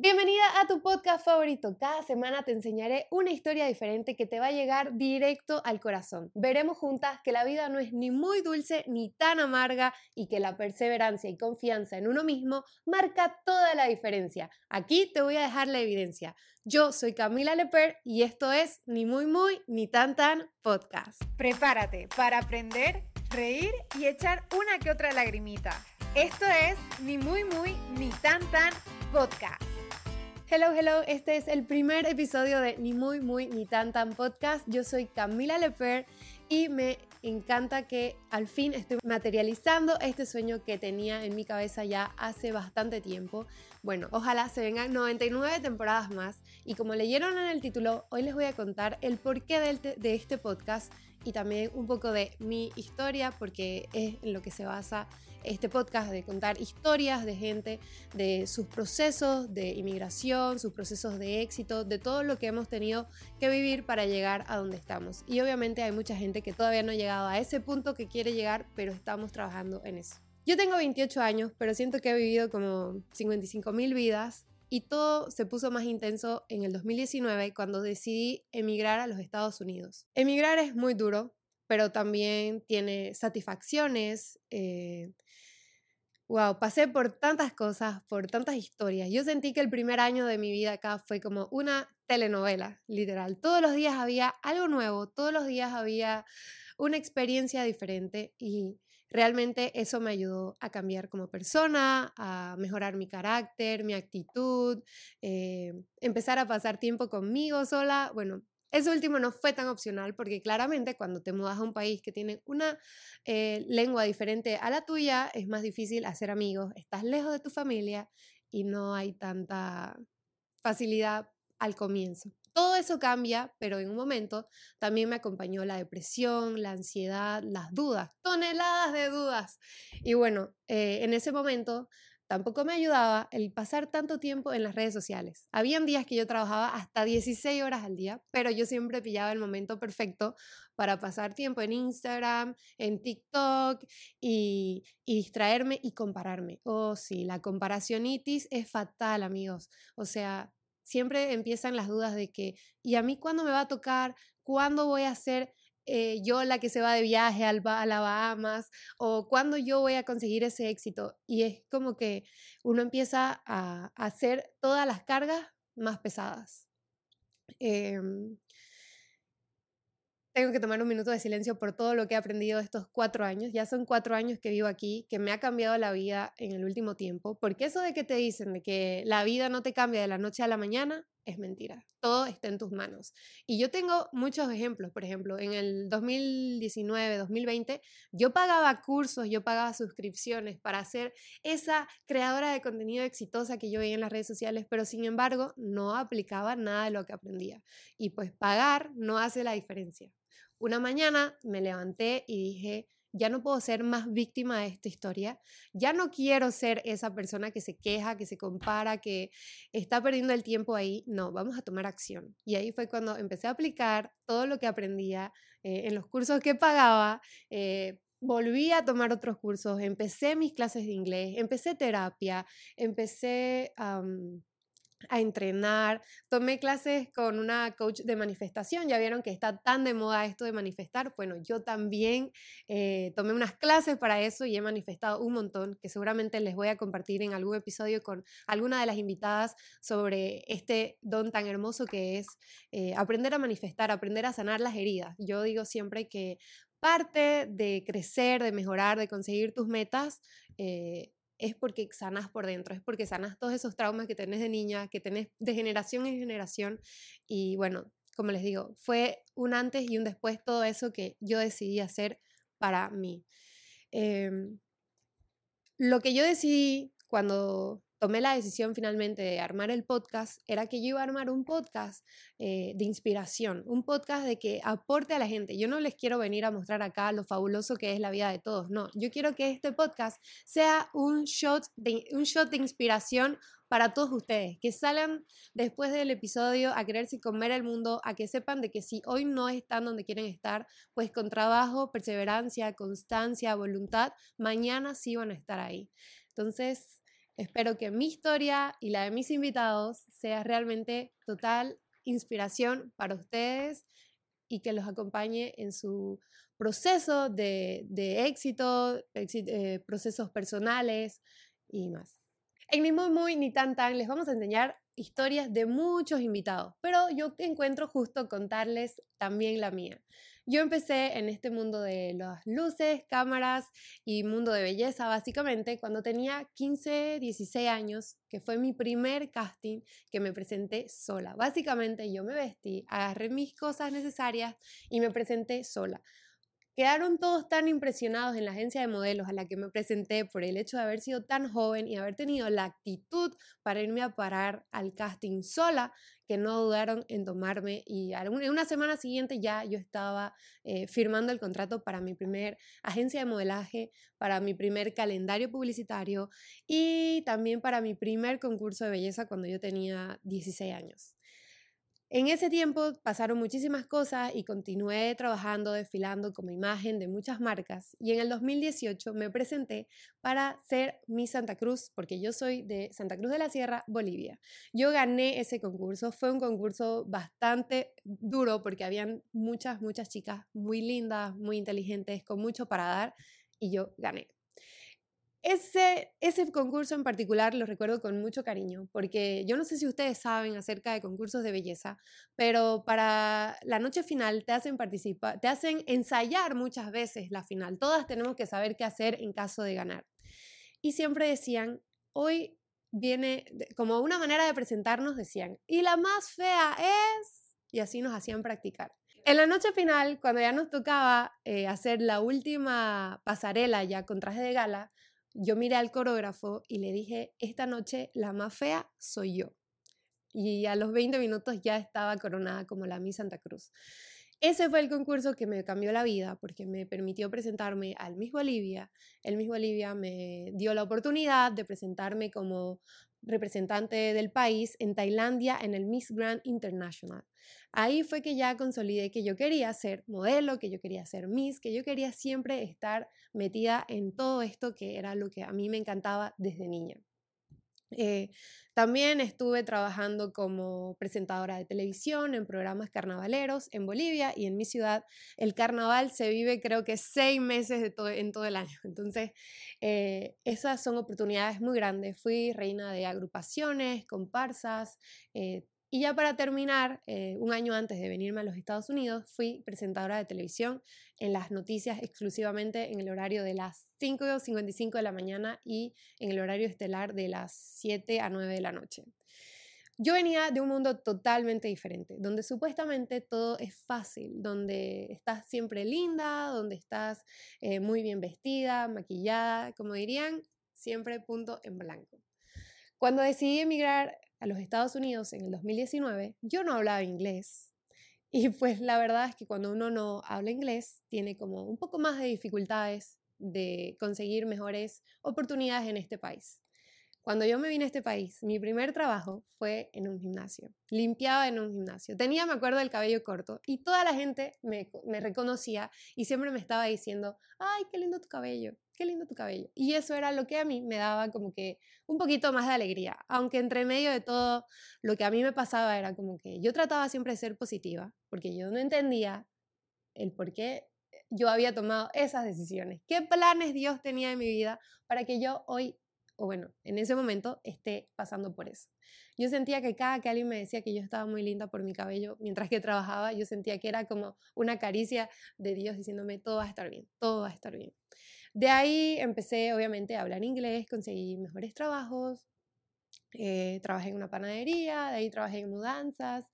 Bienvenida a tu podcast favorito. Cada semana te enseñaré una historia diferente que te va a llegar directo al corazón. Veremos juntas que la vida no es ni muy dulce ni tan amarga y que la perseverancia y confianza en uno mismo marca toda la diferencia. Aquí te voy a dejar la evidencia. Yo soy Camila Leper y esto es Ni muy muy ni tan tan podcast. Prepárate para aprender, reír y echar una que otra lagrimita. Esto es Ni muy muy ni tan tan podcast. Hello, hello, este es el primer episodio de Ni Muy Muy Ni Tan Tan Podcast. Yo soy Camila Leper y me encanta que al fin estoy materializando este sueño que tenía en mi cabeza ya hace bastante tiempo. Bueno, ojalá se vengan 99 temporadas más y como leyeron en el título, hoy les voy a contar el porqué de este podcast y también un poco de mi historia porque es en lo que se basa este podcast de contar historias de gente, de sus procesos de inmigración, sus procesos de éxito, de todo lo que hemos tenido que vivir para llegar a donde estamos. Y obviamente hay mucha gente que todavía no ha llegado a ese punto que quiere llegar, pero estamos trabajando en eso. Yo tengo 28 años, pero siento que he vivido como 55 mil vidas y todo se puso más intenso en el 2019 cuando decidí emigrar a los Estados Unidos. Emigrar es muy duro, pero también tiene satisfacciones. Eh, wow, pasé por tantas cosas, por tantas historias. Yo sentí que el primer año de mi vida acá fue como una telenovela, literal. Todos los días había algo nuevo, todos los días había una experiencia diferente y realmente eso me ayudó a cambiar como persona, a mejorar mi carácter, mi actitud, eh, empezar a pasar tiempo conmigo sola. Bueno, eso último no fue tan opcional porque claramente cuando te mudas a un país que tiene una eh, lengua diferente a la tuya es más difícil hacer amigos, estás lejos de tu familia y no hay tanta facilidad al comienzo. Todo eso cambia, pero en un momento también me acompañó la depresión, la ansiedad, las dudas, toneladas de dudas. Y bueno, eh, en ese momento Tampoco me ayudaba el pasar tanto tiempo en las redes sociales. Habían días que yo trabajaba hasta 16 horas al día, pero yo siempre pillaba el momento perfecto para pasar tiempo en Instagram, en TikTok y, distraerme y compararme. Oh, sí, la comparacionitis es fatal, amigos. O sea, siempre empiezan las dudas de que, ¿y a mí cuándo me va a tocar? ¿Cuándo voy a hacer eh, yo la que se va de viaje al, a la Bahamas o cuándo yo voy a conseguir ese éxito. Y es como que uno empieza a, hacer todas las cargas más pesadas. Em, tengo que tomar un minuto de silencio por todo lo que he aprendido estos cuatro años. Ya son cuatro años que vivo aquí, que me ha cambiado la vida en el último tiempo. Porque eso de que te dicen de que la vida no te cambia de la noche a la mañana es mentira. Todo está en tus manos. Y yo tengo muchos ejemplos. Por ejemplo, en el 2019, 2020, yo pagaba cursos, yo pagaba suscripciones para ser esa creadora de contenido exitosa que yo veía en las redes sociales, pero sin embargo no aplicaba nada de lo que aprendía. Y pues pagar no hace la diferencia. Una mañana me levanté y dije, ya no puedo ser más víctima de esta historia, ya no quiero ser esa persona que se queja, que se compara, que está perdiendo el tiempo ahí, no, vamos a tomar acción. Y ahí fue cuando empecé a aplicar todo lo que aprendía eh, en los cursos que pagaba. Eh, volví a tomar otros cursos, empecé mis clases de inglés, empecé terapia, empecé a entrenar. Tomé clases con una coach de manifestación. Ya vieron que está tan de moda esto de manifestar. Bueno, yo también eh, tomé unas clases para eso y he manifestado un montón, que seguramente les voy a compartir en algún episodio con alguna de las invitadas sobre este don tan hermoso que es eh, aprender a manifestar, aprender a sanar las heridas. Yo digo siempre que parte de crecer, de mejorar, de conseguir tus metas, eh, es porque sanas por dentro, es porque sanas todos esos traumas que tenés de niña, que tenés de generación en generación. Y bueno, como les digo, fue un antes y un después todo eso que yo decidí hacer para mí. Em, lo que yo decidí cuando tomé la decisión finalmente de armar el podcast era que yo iba a armar un podcast eh, de inspiración, un podcast de que aporte a la gente. Yo no les quiero venir a mostrar acá lo fabuloso que es la vida de todos, no, yo quiero que este podcast sea un shot de, un shot de inspiración para todos ustedes, que salgan después del episodio a quererse comer el mundo, a que sepan de que si hoy no están donde quieren estar, pues con trabajo, perseverancia, constancia, voluntad, mañana sí van a estar ahí. Entonces, Espero que mi historia y la de mis invitados sea realmente total inspiración para ustedes y que los acompañe en su proceso de, éxito, eh, procesos personales y más. En Ni Muy Muy ni Tan Tan les vamos a enseñar historias de muchos invitados, pero yo encuentro justo contarles también la mía. Yo empecé en este mundo de las luces, cámaras y mundo de belleza básicamente cuando tenía 15, 16 años, que fue mi primer casting que me presenté sola. Básicamente yo me vestí, agarré mis cosas necesarias y me presenté sola. Quedaron todos tan impresionados en la agencia de modelos a la que me presenté por el hecho de haber sido tan joven y haber tenido la actitud para irme a parar al casting sola, que no dudaron en tomarme y en una semana siguiente ya yo estaba eh, firmando el contrato para mi primer agencia de modelaje, para mi primer calendario publicitario y también para mi primer concurso de belleza cuando yo tenía 16 años. En ese tiempo pasaron muchísimas cosas y continué trabajando, desfilando como imagen de muchas marcas. Y en el 2018 me presenté para ser mi Santa Cruz, porque yo soy de Santa Cruz de la Sierra, Bolivia. Yo gané ese concurso, fue un concurso bastante duro porque habían muchas, muchas chicas muy lindas, muy inteligentes, con mucho para dar, y yo gané. Ese, ese concurso en particular lo recuerdo con mucho cariño, porque yo no sé si ustedes saben acerca de concursos de belleza, pero para la noche final te hacen participar, te hacen ensayar muchas veces la final. Todas tenemos que saber qué hacer en caso de ganar. Y siempre decían, hoy viene, como una manera de presentarnos, decían, y la más fea es, y así nos hacían practicar. En la noche final, cuando ya nos tocaba eh, hacer la última pasarela ya con traje de gala, yo miré al coreógrafo y le dije, esta noche la más fea soy yo. Y a los 20 minutos ya estaba coronada como la Miss Santa Cruz. Ese fue el concurso que me cambió la vida porque me permitió presentarme al Miss Bolivia. El Miss Bolivia me dio la oportunidad de presentarme como representante del país en Tailandia en el Miss Grand International. Ahí fue que ya consolidé que yo quería ser modelo, que yo quería ser Miss, que yo quería siempre estar metida en todo esto que era lo que a mí me encantaba desde niña. Eh, también estuve trabajando como presentadora de televisión en programas carnavaleros en Bolivia y en mi ciudad el carnaval se vive creo que seis meses de todo, en todo el año. Entonces, eh, esas son oportunidades muy grandes. Fui reina de agrupaciones, comparsas, eh, y ya para terminar, eh, un año antes de venirme a los Estados Unidos, fui presentadora de televisión en las noticias exclusivamente en el horario de las 5.55 de la mañana y en el horario estelar de las 7 a 9 de la noche. Yo venía de un mundo totalmente diferente, donde supuestamente todo es fácil, donde estás siempre linda, donde estás eh, muy bien vestida, maquillada, como dirían, siempre punto en blanco. Cuando decidí emigrar a los Estados Unidos en el 2019, yo no hablaba inglés. Y pues la verdad es que cuando uno no habla inglés, tiene como un poco más de dificultades de conseguir mejores oportunidades en este país. Cuando yo me vine a este país, mi primer trabajo fue en un gimnasio. Limpiaba en un gimnasio. Tenía, me acuerdo, el cabello corto y toda la gente me, me reconocía y siempre me estaba diciendo, ay, qué lindo tu cabello, qué lindo tu cabello. Y eso era lo que a mí me daba como que un poquito más de alegría. Aunque entre medio de todo lo que a mí me pasaba era como que yo trataba siempre de ser positiva, porque yo no entendía el por qué yo había tomado esas decisiones. ¿Qué planes Dios tenía en mi vida para que yo hoy o bueno, en ese momento esté pasando por eso. Yo sentía que cada que alguien me decía que yo estaba muy linda por mi cabello mientras que trabajaba, yo sentía que era como una caricia de Dios diciéndome todo va a estar bien, todo va a estar bien. De ahí empecé obviamente a hablar inglés, conseguí mejores trabajos, eh, trabajé en una panadería, de ahí trabajé en mudanzas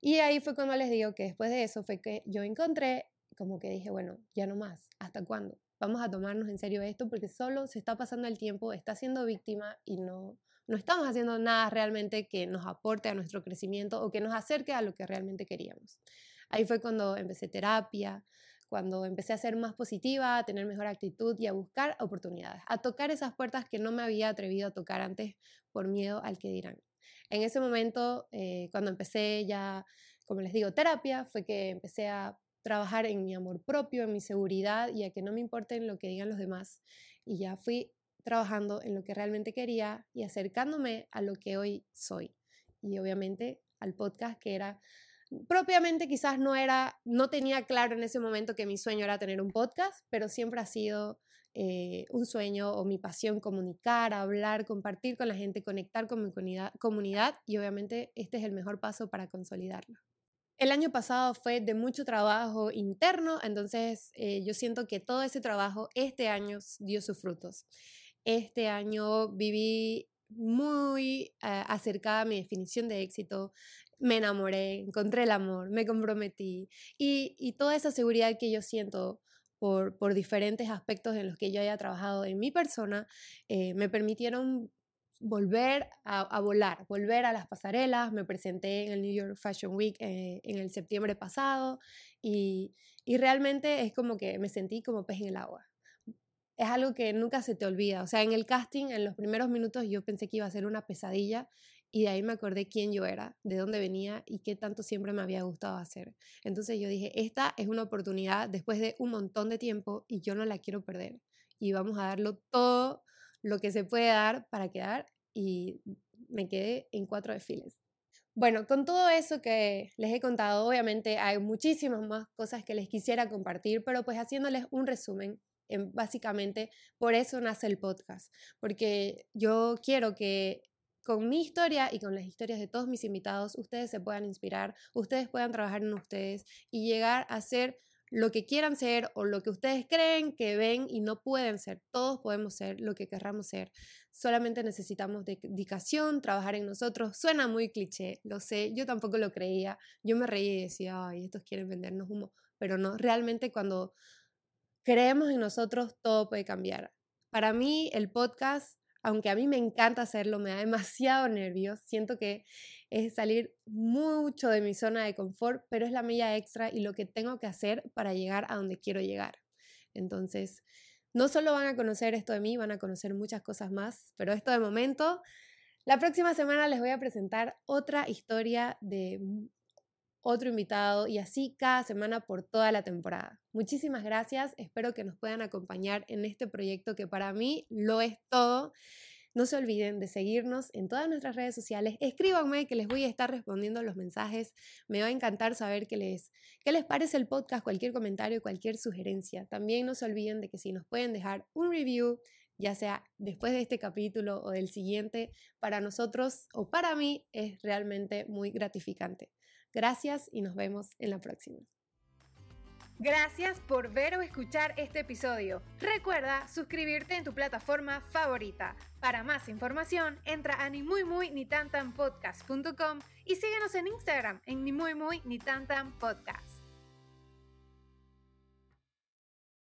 y ahí fue cuando les digo que después de eso fue que yo encontré como que dije, bueno, ya no más, ¿hasta cuándo? Vamos a tomarnos en serio esto porque solo se está pasando el tiempo, está siendo víctima y no, no estamos haciendo nada realmente que nos aporte a nuestro crecimiento o que nos acerque a lo que realmente queríamos. Ahí fue cuando empecé terapia, cuando empecé a ser más positiva, a tener mejor actitud y a buscar oportunidades, a tocar esas puertas que no me había atrevido a tocar antes por miedo al que dirán. En ese momento, eh, cuando empecé ya, como les digo, terapia, fue que empecé a trabajar en mi amor propio, en mi seguridad y a que no me importen lo que digan los demás. Y ya fui trabajando en lo que realmente quería y acercándome a lo que hoy soy. Y obviamente al podcast que era propiamente quizás no era, no tenía claro en ese momento que mi sueño era tener un podcast, pero siempre ha sido eh, un sueño o mi pasión comunicar, hablar, compartir con la gente, conectar con mi comunidad, comunidad y obviamente este es el mejor paso para consolidarlo. El año pasado fue de mucho trabajo interno, entonces eh, yo siento que todo ese trabajo este año dio sus frutos. Este año viví muy eh, acercada a mi definición de éxito, me enamoré, encontré el amor, me comprometí y, toda esa seguridad que yo siento por, por, diferentes aspectos en los que yo haya trabajado en mi persona, eh, me permitieron volver a, volar, volver a las pasarelas. Me presenté en el New York Fashion Week eh, en el septiembre pasado y, y realmente es como que me sentí como pez en el agua es algo que nunca se te olvida. O sea, en el casting, en los primeros minutos, yo pensé que iba a ser una pesadilla y de ahí me acordé quién yo era, de dónde venía y qué tanto siempre me había gustado hacer. Entonces yo dije, esta es una oportunidad después de un montón de tiempo y yo no la quiero perder. Y vamos a darlo todo lo que se puede dar para quedar y me quedé en cuatro desfiles. Bueno, con todo eso que les he contado, obviamente hay muchísimas más cosas que les quisiera compartir, pero pues haciéndoles un resumen, básicamente por eso nace el podcast, porque yo quiero que con mi historia y con las historias de todos mis invitados, ustedes se puedan inspirar, ustedes puedan trabajar en ustedes y llegar a ser lo que quieran ser o lo que ustedes creen que ven y no pueden ser. Todos podemos ser lo que querramos ser. Solamente necesitamos dedicación, trabajar en nosotros. Suena muy cliché, lo sé, yo tampoco lo creía. Yo me reí y decía, ay, estos quieren vendernos humo. Pero no, realmente cuando creemos en nosotros, todo puede cambiar. Para mí, el podcast aunque a mí me encanta hacerlo, me da demasiado nervios, siento que es salir mucho de mi zona de confort, pero es la milla extra y lo que tengo que hacer para llegar a donde quiero llegar. Entonces, no solo van a conocer esto de mí, van a conocer muchas cosas más, pero esto de momento, la próxima semana les voy a presentar otra historia de otro invitado y así cada semana por toda la temporada. Muchísimas gracias, espero que nos puedan acompañar en este proyecto que para mí lo es todo. No se olviden de seguirnos en todas nuestras redes sociales. Escríbanme que les voy a estar respondiendo los mensajes. Me va a encantar saber qué les, qué les parece el podcast, cualquier comentario, cualquier sugerencia. También no se olviden de que si nos pueden dejar un review, ya sea después de este capítulo o del siguiente, para nosotros o para mí es realmente muy gratificante. Gracias y nos vemos en la próxima. Gracias por ver o escuchar este episodio. Recuerda suscribirte en tu plataforma favorita. Para más información, entra a ni muy muy ni tan tan podcast.com y síguenos en Instagram en ni muy muy ni tan tan podcast.